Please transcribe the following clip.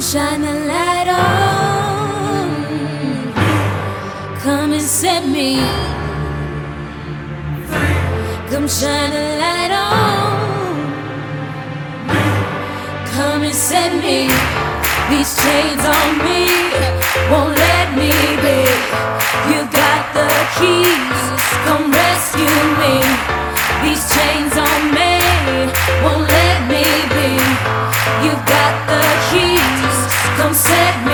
Come shine a light on. Come and set me free. Come shine a light on. Come and set me. These chains on me won't let me be. You got the keys. Come rescue me. These chains on me won't let me be. You've got the keys. I'm sick.